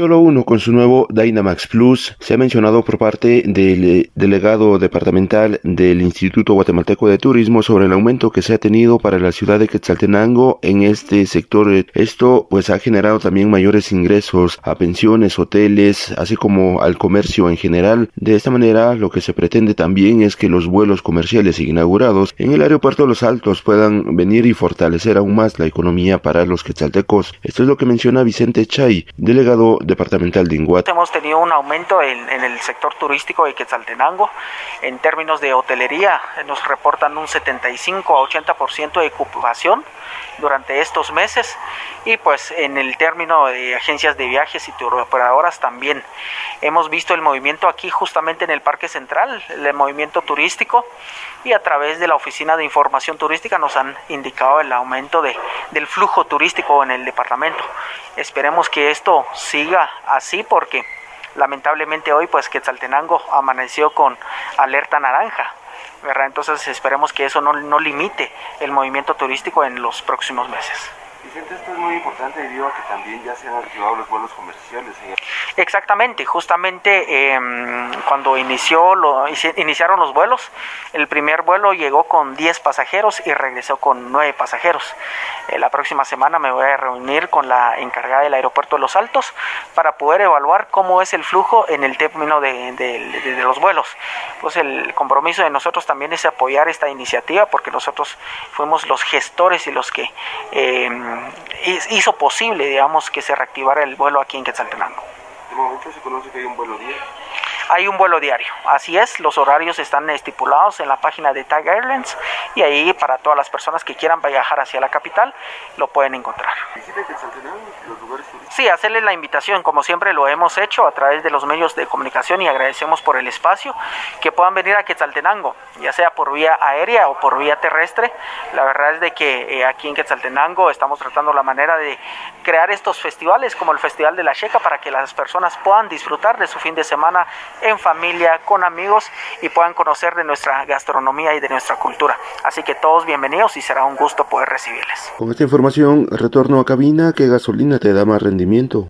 Solo uno con su nuevo Dynamax Plus se ha mencionado por parte del eh, delegado departamental del Instituto Guatemalteco de Turismo sobre el aumento que se ha tenido para la ciudad de Quetzaltenango en este sector. Esto pues ha generado también mayores ingresos a pensiones, hoteles, así como al comercio en general. De esta manera lo que se pretende también es que los vuelos comerciales inaugurados en el aeropuerto de Los Altos puedan venir y fortalecer aún más la economía para los quetzaltecos. Esto es lo que menciona Vicente Chay, delegado departamental de Inguat. Hemos tenido un aumento en, el sector turístico de Quetzaltenango. En términos de hotelería, nos reportan un 75 a 80% de ocupación durante estos meses y pues en el término de agencias de viajes y operadoras también hemos visto el movimiento aquí justamente en el Parque Central, el movimiento turístico y a través de la Oficina de Información Turística nos han indicado el aumento de, del flujo turístico en el departamento. Esperemos que esto siga así porque lamentablemente hoy pues Quetzaltenango amaneció con alerta naranja ¿verdad? Entonces esperemos que eso no, no limite el movimiento turístico en los próximos meses. Vicente, esto es muy importante debido a que también ya se han activado los vuelos comerciales. Exactamente, justamente eh, cuando inició lo, iniciaron los vuelos, el primer vuelo llegó con 10 pasajeros y regresó con 9 pasajeros. Eh, la próxima semana me voy a reunir con la encargada del aeropuerto de Los Altos para poder evaluar cómo es el flujo en el término de, los vuelos. Pues el compromiso de nosotros también es apoyar esta iniciativa porque nosotros fuimos los gestores y los que... Eh, hizo posible, digamos, que se reactivara el vuelo aquí en Quetzaltenango. ¿De momento se conoce que hay un vuelo diario? Hay un vuelo diario, así es, los horarios están estipulados en la página de Tag Airlines y ahí para todas las personas que quieran viajar hacia la capital lo pueden encontrar. Sí, hacerles la invitación, como siempre lo hemos hecho a través de los medios de comunicación y agradecemos por el espacio, que puedan venir a Quetzaltenango, ya sea por vía aérea o por vía terrestre. La verdad es de que eh, aquí en Quetzaltenango estamos tratando la manera de crear estos festivales como el Festival de la Checa para que las personas puedan disfrutar de su fin de semana en familia, con amigos y puedan conocer de nuestra gastronomía y de nuestra cultura. Así que todos bienvenidos y será un gusto poder recibirles. Con esta información retorno a cabina que gasolina te da más rendimiento.